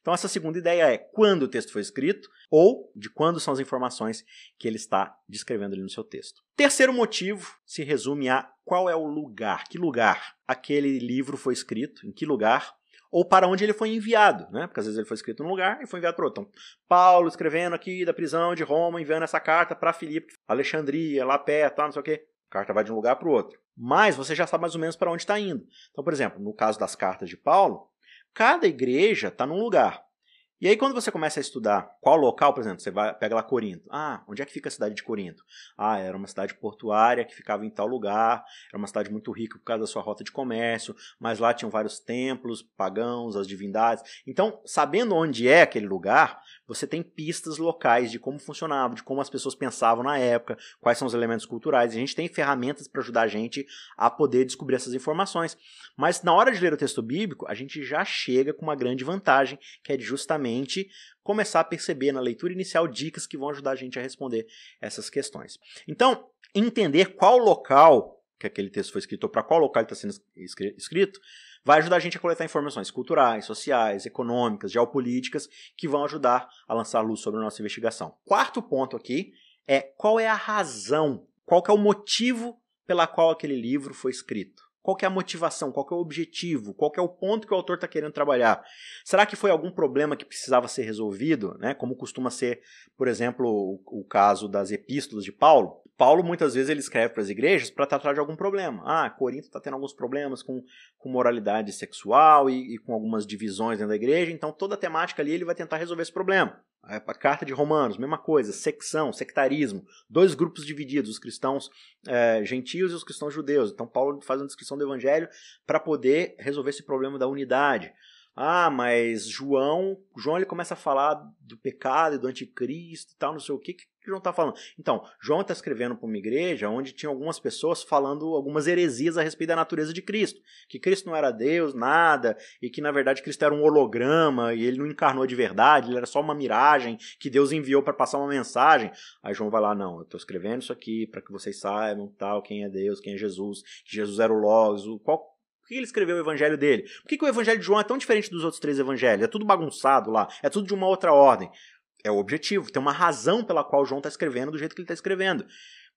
Então essa segunda ideia é quando o texto foi escrito ou de quando são as informações que ele está descrevendo ali no seu texto. Terceiro motivo se resume a qual é o lugar, que lugar aquele livro foi escrito, em que lugar ou para onde ele foi enviado, né? Porque às vezes ele foi escrito num lugar e foi enviado para outro. Então, Paulo escrevendo aqui da prisão de Roma, enviando essa carta para Filipe, Alexandria, lá perto, não sei o quê. A carta vai de um lugar para o outro. Mas você já sabe mais ou menos para onde está indo. Então, por exemplo, no caso das cartas de Paulo, cada igreja está num lugar. E aí, quando você começa a estudar qual local, por exemplo, você vai, pega lá Corinto. Ah, onde é que fica a cidade de Corinto? Ah, era uma cidade portuária que ficava em tal lugar, era uma cidade muito rica por causa da sua rota de comércio, mas lá tinham vários templos pagãos, as divindades. Então, sabendo onde é aquele lugar, você tem pistas locais de como funcionava, de como as pessoas pensavam na época, quais são os elementos culturais. A gente tem ferramentas para ajudar a gente a poder descobrir essas informações. Mas na hora de ler o texto bíblico, a gente já chega com uma grande vantagem, que é justamente começar a perceber na leitura inicial dicas que vão ajudar a gente a responder essas questões. Então, entender qual local que aquele texto foi escrito ou para qual local ele está sendo escrito vai ajudar a gente a coletar informações culturais, sociais, econômicas, geopolíticas que vão ajudar a lançar luz sobre a nossa investigação. Quarto ponto aqui é qual é a razão, qual é o motivo pela qual aquele livro foi escrito. Qual é a motivação? Qual é o objetivo? Qual é o ponto que o autor está querendo trabalhar? Será que foi algum problema que precisava ser resolvido, né? Como costuma ser, por exemplo, o, o caso das epístolas de Paulo? Paulo muitas vezes ele escreve para as igrejas para tratar de algum problema. Ah, Corinto está tendo alguns problemas com, com moralidade sexual e, e, com algumas divisões dentro da igreja, então toda a temática ali ele vai tentar resolver esse problema. A carta de Romanos, mesma coisa, secção, sectarismo, dois grupos divididos, os cristãos é, gentios e os cristãos judeus. Então Paulo faz uma descrição do evangelho para poder resolver esse problema da unidade. Ah, mas João, João ele começa a falar do pecado e do anticristo e tal, não sei o que, que João está falando. Então, João está escrevendo para uma igreja onde tinha algumas pessoas falando algumas heresias a respeito da natureza de Cristo. Que Cristo não era Deus, nada, e que na verdade Cristo era um holograma e ele não encarnou de verdade, ele era só uma miragem que Deus enviou para passar uma mensagem. Aí João vai lá, não, eu estou escrevendo isso aqui para que vocês saibam tal, quem é Deus, quem é Jesus, que Jesus era o Logos, qual por que ele escreveu o evangelho dele? Por que, que, o evangelho de João é tão diferente dos outros três evangelhos? É tudo bagunçado lá, é tudo de uma outra ordem. É o objetivo, tem uma razão pela qual João está escrevendo do jeito que ele está escrevendo.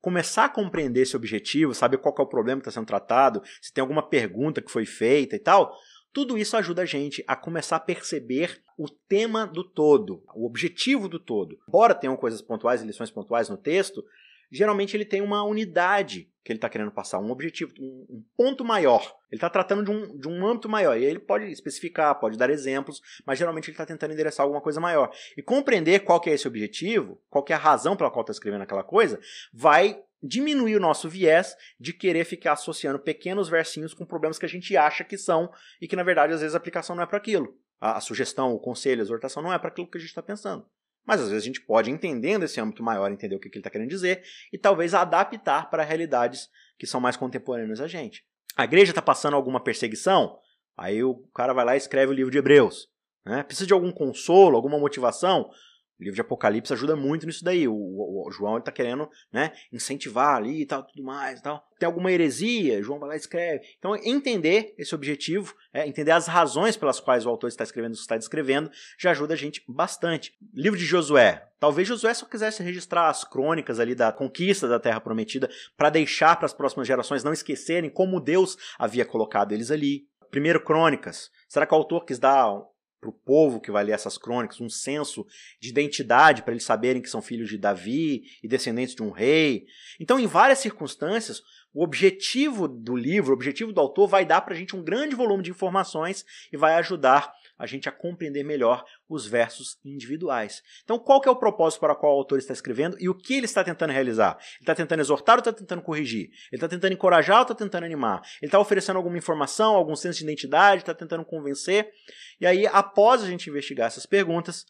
Começar a compreender esse objetivo, saber qual é o problema que está sendo tratado, se tem alguma pergunta que foi feita e tal, tudo isso ajuda a gente a começar a perceber o tema do todo, o objetivo do todo. Embora tenham coisas pontuais e lições pontuais no texto, geralmente ele tem uma unidade que ele está querendo passar, um objetivo, um, ponto maior. Ele está tratando de um, de um âmbito maior. E ele pode especificar, pode dar exemplos, mas geralmente ele está tentando endereçar alguma coisa maior. E compreender qual que é esse objetivo, qual que é a razão pela qual está escrevendo aquela coisa, vai diminuir o nosso viés de querer ficar associando pequenos versinhos com problemas que a gente acha que são e que na verdade às vezes a aplicação não é para aquilo. A, a, sugestão, o conselho, a exortação não é para aquilo que a gente está pensando. Mas às vezes a gente pode, entendendo esse âmbito maior, entender o que, ele está querendo dizer e talvez adaptar para realidades que são mais contemporâneas a gente. A igreja está passando alguma perseguição, aí o cara vai lá e escreve o livro de Hebreus. Né? Precisa de algum consolo, alguma motivação? O livro de Apocalipse ajuda muito nisso daí. O, o, o João está querendo né, incentivar ali e tal, tudo mais. E tal. Tem alguma heresia, João vai lá e escreve. Então, entender esse objetivo, é, entender as razões pelas quais o autor está escrevendo o que está descrevendo, já ajuda a gente bastante. Livro de Josué. Talvez Josué só quisesse registrar as crônicas ali da conquista da Terra Prometida para deixar para as próximas gerações não esquecerem como Deus havia colocado eles ali. Primeiro Crônicas. Será que o autor quis dar para o povo que vai ler essas crônicas, um senso de identidade para eles saberem que são filhos de Davi e descendentes de um rei. Então, em várias circunstâncias, o objetivo do livro, o objetivo do autor vai dar para a gente um grande volume de informações e vai ajudar a gente a compreender melhor os versos individuais. Então, qual é o propósito para o qual o autor está escrevendo e o que ele está tentando realizar? Ele está tentando exortar ou está tentando corrigir? Ele está tentando encorajar ou está tentando animar? Ele está oferecendo alguma informação, algum senso de identidade, está tentando convencer? E aí, após a gente investigar essas perguntas,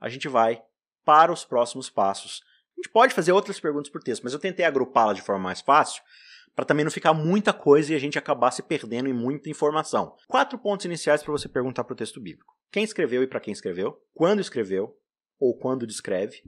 a gente vai para os próximos passos. A gente pode fazer outras perguntas por texto, mas eu tentei agrupá-las de forma mais fácil para também não ficar muita coisa e a gente acabar se perdendo em muita informação. Quatro pontos iniciais para você perguntar para o texto bíblico: quem escreveu e para quem escreveu, quando escreveu ou quando descreve,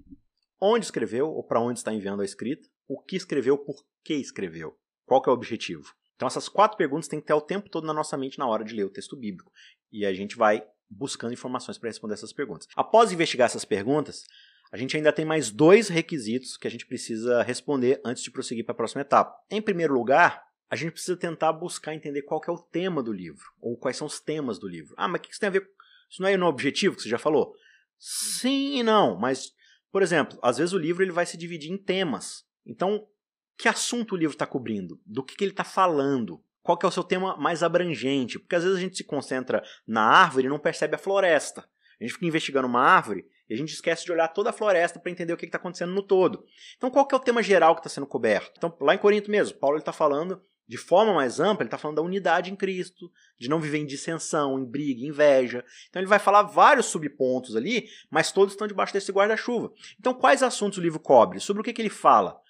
onde escreveu ou para onde está enviando a escrita, o que escreveu, por que escreveu, qual que é o objetivo. Então essas quatro perguntas têm que ter o tempo todo na nossa mente na hora de ler o texto bíblico. E a gente vai buscando informações para responder essas perguntas. Após investigar essas perguntas, a gente ainda tem mais dois requisitos que a gente precisa responder antes de prosseguir para a próxima etapa. Em primeiro lugar, a gente precisa tentar buscar entender qual é o tema do livro, ou quais são os temas do livro. Ah, mas o que isso tem a ver? Isso não é no objetivo que você já falou? Sim e não, mas, por exemplo, às vezes o livro ele vai se dividir em temas. Então, que assunto o livro está cobrindo? Do que, que ele está falando? Qual que é o seu tema mais abrangente? Porque às vezes a gente se concentra na árvore e não percebe a floresta. A gente fica investigando uma árvore e a gente esquece de olhar toda a floresta para entender o que está acontecendo no todo. Então, qual que é o tema geral que está sendo coberto? Então, lá em Corinto mesmo, Paulo está falando de forma mais ampla, ele está falando da unidade em Cristo, de não viver em dissensão, em briga, em inveja. Então ele vai falar vários subpontos ali, mas todos estão debaixo desse guarda-chuva. Então quais assuntos o livro cobre? Sobre o que, que ele fala?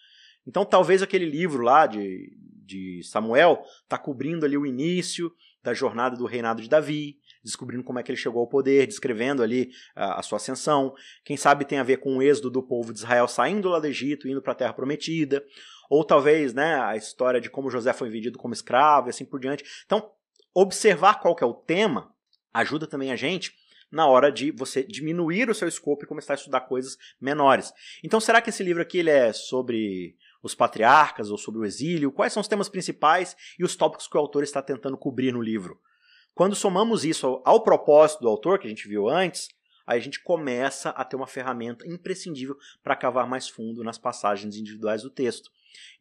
Então talvez aquele livro lá de, de Samuel está cobrindo ali o início da jornada do reinado de Davi, descobrindo como é que ele chegou ao poder, descrevendo ali a, a sua ascensão. Quem sabe tem a ver com o êxodo do povo de Israel saindo lá do Egito, indo para a Terra Prometida ou talvez né, a história de como José foi vendido como escravo e assim por diante. Então, observar qual que é o tema ajuda também a gente na hora de você diminuir o seu escopo e começar a estudar coisas menores. Então, será que esse livro aqui ele é sobre os patriarcas ou sobre o exílio? Quais são os temas principais e os tópicos que o autor está tentando cobrir no livro? Quando somamos isso ao, propósito do autor, que a gente viu antes, aí a gente começa a ter uma ferramenta imprescindível para cavar mais fundo nas passagens individuais do texto.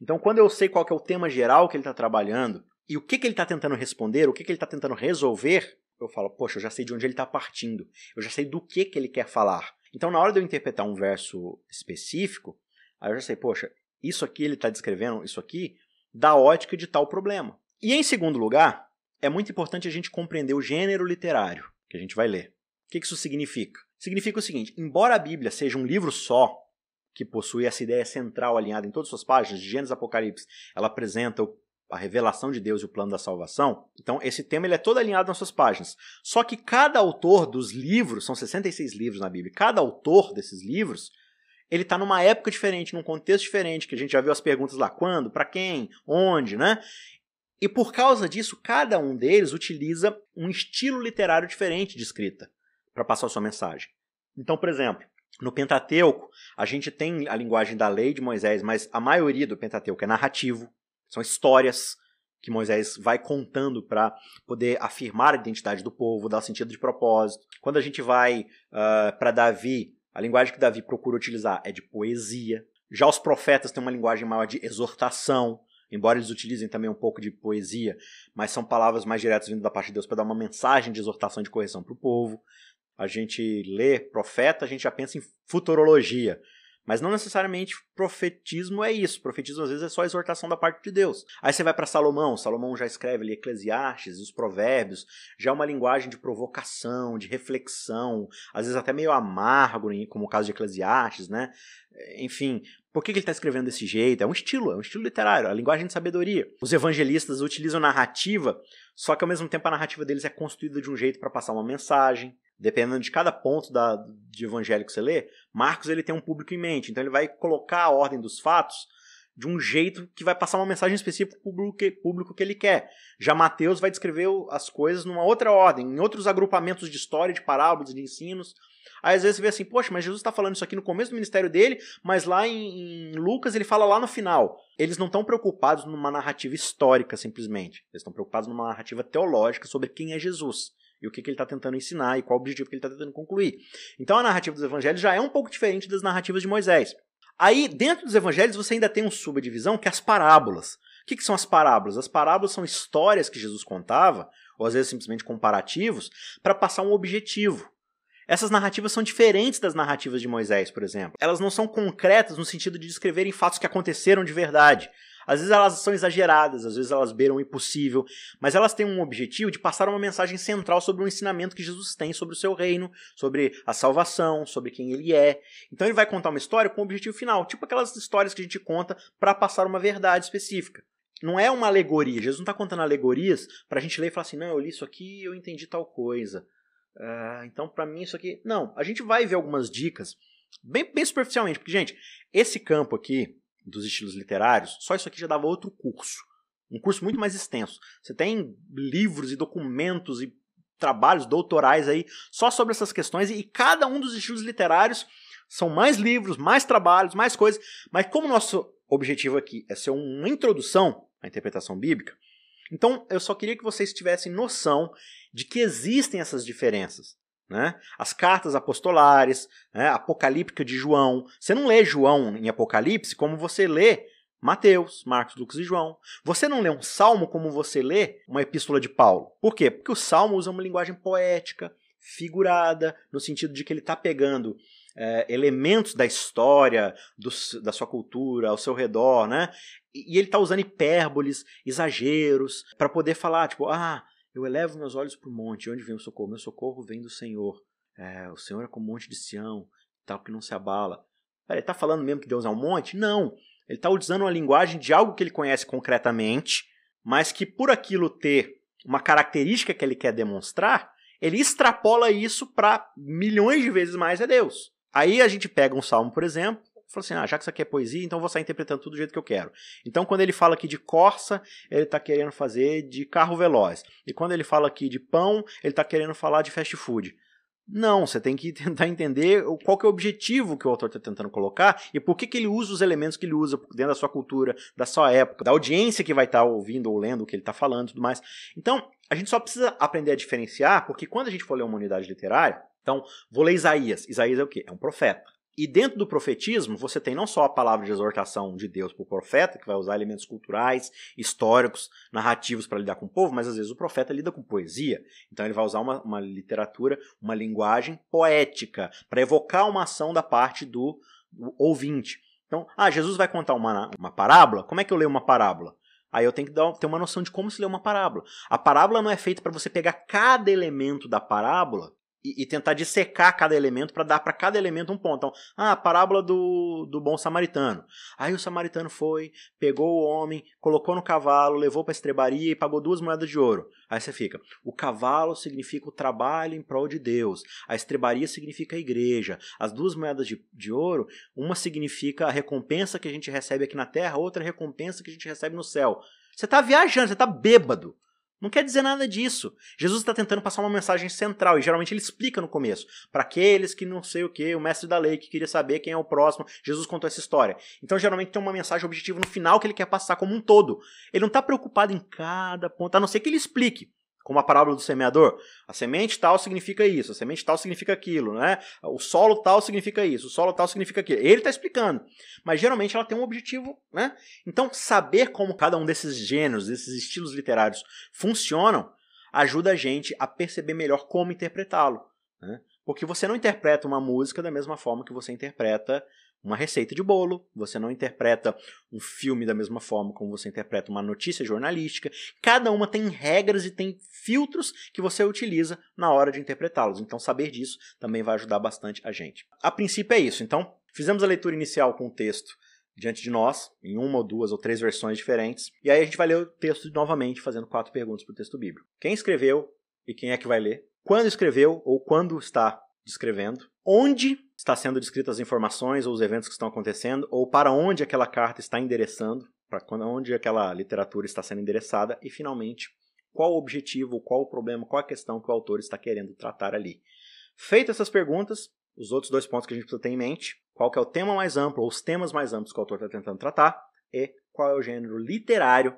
Então, quando eu sei qual é o tema geral que ele está trabalhando e o que, que ele está tentando responder, o que, que ele está tentando resolver, eu falo, poxa, eu já sei de onde ele está partindo, eu já sei do que, que ele quer falar. Então, na hora de eu interpretar um verso específico, aí eu já sei, poxa, isso aqui ele está descrevendo, isso aqui, da ótica de tal problema. E em segundo lugar, é muito importante a gente compreender o gênero literário que a gente vai ler. O que isso significa? Significa o seguinte: embora a Bíblia seja um livro só, que possui essa ideia central alinhada em todas as suas páginas, de Gênesis Apocalipse, ela apresenta a revelação de Deus e o plano da salvação. Então, esse tema ele é todo alinhado nas suas páginas. Só que cada autor dos livros, são 66 livros na Bíblia, cada autor desses livros, ele está numa época diferente, num contexto diferente, que a gente já viu as perguntas lá, quando, para quem, onde, né? E por causa disso, cada um deles utiliza um estilo literário diferente de escrita para passar a sua mensagem. Então, por exemplo, no Pentateuco, a gente tem a linguagem da lei de Moisés, mas a maioria do Pentateuco é narrativo, são histórias que Moisés vai contando para poder afirmar a identidade do povo, dar sentido de propósito. Quando a gente vai uh, ah, para Davi, a linguagem que Davi procura utilizar é de poesia. Já os profetas têm uma linguagem maior de exortação, embora eles utilizem também um pouco de poesia, mas são palavras mais diretas vindo da parte de Deus para dar uma mensagem de exortação e de correção para o povo a gente lê profeta, a gente já pensa em futurologia. Mas não necessariamente profetismo é isso. Profetismo às vezes é só exortação da parte de Deus. Aí você vai para Salomão, Salomão já escreve ali Eclesiastes, os provérbios, já é uma linguagem de provocação, de reflexão, às vezes até meio amargo, como o caso de Eclesiastes, né? Enfim, por que ele está escrevendo desse jeito? É um estilo, é um estilo literário, a linguagem de sabedoria. Os evangelistas utilizam narrativa, só que ao mesmo tempo a narrativa deles é construída de um jeito para passar uma mensagem, dependendo de cada ponto da, de evangelho que você lê, Marcos ele tem um público em mente, então ele vai colocar a ordem dos fatos de um jeito que vai passar uma mensagem específica para o público, público que ele quer. Já Mateus vai descrever as coisas numa outra ordem, em outros agrupamentos de história, de parábolas, de ensinos. Aí às vezes você vê assim, poxa, mas Jesus está falando isso aqui no começo do ministério dele, mas lá em, em Lucas ele fala lá no final. Eles não estão preocupados numa narrativa histórica simplesmente. Eles estão preocupados numa narrativa teológica sobre quem é Jesus e o que, que ele está tentando ensinar e qual o objetivo que ele está tentando concluir. Então a narrativa dos evangelhos já é um pouco diferente das narrativas de Moisés. Aí, dentro dos evangelhos, você ainda tem uma subdivisão que é as parábolas. O que, que são as parábolas? As parábolas são histórias que Jesus contava, ou às vezes simplesmente comparativos, para passar um objetivo. Essas narrativas são diferentes das narrativas de Moisés, por exemplo. Elas não são concretas no sentido de descreverem fatos que aconteceram de verdade. Às vezes elas são exageradas, às vezes elas beiram o impossível, mas elas têm um objetivo de passar uma mensagem central sobre o ensinamento que Jesus tem sobre o seu reino, sobre a salvação, sobre quem ele é. Então ele vai contar uma história com um objetivo final, tipo aquelas histórias que a gente conta para passar uma verdade específica. Não é uma alegoria, Jesus não está contando alegorias para a gente ler e falar assim, não, eu li isso aqui e eu entendi tal coisa. Uh, então, para mim, isso aqui. Não, a gente vai ver algumas dicas, bem, bem superficialmente, porque, gente, esse campo aqui dos estilos literários, só isso aqui já dava outro curso. Um curso muito mais extenso. Você tem livros e documentos e trabalhos doutorais aí só sobre essas questões e cada um dos estilos literários são mais livros, mais trabalhos, mais coisas. Mas como nosso objetivo aqui é ser uma introdução à interpretação bíblica, então eu só queria que vocês tivessem noção de que existem essas diferenças. Né? As cartas apostolares, né? apocalíptica de João. Você não lê João em Apocalipse como você lê Mateus, Marcos, Lucas e João. Você não lê um salmo como você lê uma epístola de Paulo. Por quê? Porque o salmo usa uma linguagem poética, figurada, no sentido de que ele está pegando é, elementos da história, do, da sua cultura, ao seu redor, né? E, e ele está usando hipérboles, exageros, para poder falar, tipo, ah, eu elevo meus olhos para o monte, onde vem o socorro? Meu socorro vem do Senhor. É, o Senhor é como o monte de Sião, tal que não se abala. Pera, ele está falando mesmo que Deus é um monte? Não. Ele está usando uma linguagem de algo que ele conhece concretamente, mas que por aquilo ter uma característica que ele quer demonstrar, ele extrapola isso para milhões de vezes mais é Deus. Aí a gente pega um salmo, por exemplo, fala assim: ah, já que isso aqui é poesia, então vou sair interpretando tudo do jeito que eu quero. Então, quando ele fala aqui de corça, ele está querendo fazer de carro veloz. E quando ele fala aqui de pão, ele está querendo falar de fast food. Não, você tem que tentar entender qual que é o objetivo que o autor está tentando colocar e por que, que ele usa os elementos que ele usa dentro da sua cultura, da sua época, da audiência que vai estar tá ouvindo ou lendo o que ele está falando e tudo mais. Então, a gente só precisa aprender a diferenciar, porque quando a gente for ler uma unidade literária, então, vou ler Isaías. Isaías é o quê? É um profeta. E dentro do profetismo, você tem não só a palavra de exortação de Deus para o profeta, que vai usar elementos culturais, históricos, narrativos para lidar com o povo, mas às vezes o profeta lida com poesia. Então ele vai usar uma, uma literatura, uma linguagem poética, para evocar uma ação da parte do, do ouvinte. Então, ah, Jesus vai contar uma, uma parábola? Como é que eu leio uma parábola? Aí eu tenho que dar, ter uma noção de como se lê uma parábola. A parábola não é feita para você pegar cada elemento da parábola e, e tentar dissecar cada elemento para dar para cada elemento um ponto. Então, ah, a parábola do, do bom samaritano. Aí o samaritano foi, pegou o homem, colocou no cavalo, levou para a estrebaria e pagou duas moedas de ouro. Aí você fica, o cavalo significa o trabalho em prol de Deus, a estrebaria significa a igreja, as duas moedas de, de ouro, uma significa a recompensa que a gente recebe aqui na terra, outra recompensa que a gente recebe no céu. Você está viajando, você está bêbado. Não quer dizer nada disso. Jesus está tentando passar uma mensagem central e geralmente ele explica no começo. Para aqueles que não sei o que, o mestre da lei que queria saber quem é o próximo, Jesus contou essa história. Então geralmente tem uma mensagem objetiva no final que ele quer passar como um todo. Ele não está preocupado em cada ponto, a não ser que ele explique. Como a parábola do semeador. A semente tal significa isso, a semente tal significa aquilo, né? O solo tal significa isso, o solo tal significa aquilo. Ele está explicando. Mas geralmente ela tem um objetivo, né? Então, saber como cada um desses gêneros, desses estilos literários funcionam, ajuda a gente a perceber melhor como interpretá-lo. Né? Porque você não interpreta uma música da mesma forma que você interpreta uma receita de bolo, você não interpreta um filme da mesma forma como você interpreta uma notícia jornalística. Cada uma tem regras e tem filtros que você utiliza na hora de interpretá-los. Então, saber disso também vai ajudar bastante a gente. A princípio é isso. Então, fizemos a leitura inicial com o texto diante de nós, em uma ou duas ou três versões diferentes. E aí a gente vai ler o texto novamente, fazendo quatro perguntas para o texto bíblico. Quem escreveu e quem é que vai ler? Quando escreveu ou quando está descrevendo? Onde está sendo descritas as informações ou os eventos que estão acontecendo, ou para onde aquela carta está endereçando, para onde aquela literatura está sendo endereçada, e finalmente, qual o objetivo, qual o problema, qual a questão que o autor está querendo tratar ali. Feitas essas perguntas, os outros dois pontos que a gente precisa ter em mente, qual é o tema mais amplo, ou os temas mais amplos que o autor está tentando tratar, e qual é o gênero literário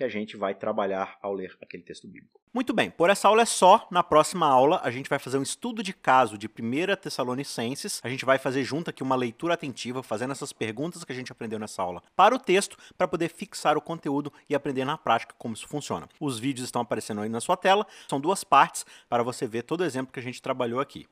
que a gente vai trabalhar ao ler aquele texto bíblico. Muito bem, por essa aula é só. Na próxima aula, a gente vai fazer um estudo de caso de 1 Tessalonicenses. A gente vai fazer junto aqui uma leitura atentiva, fazendo essas perguntas que a gente aprendeu nessa aula para o texto, para poder fixar o conteúdo e aprender na prática como isso funciona. Os vídeos estão aparecendo aí na sua tela. São duas partes para você ver todo o exemplo que a gente trabalhou aqui.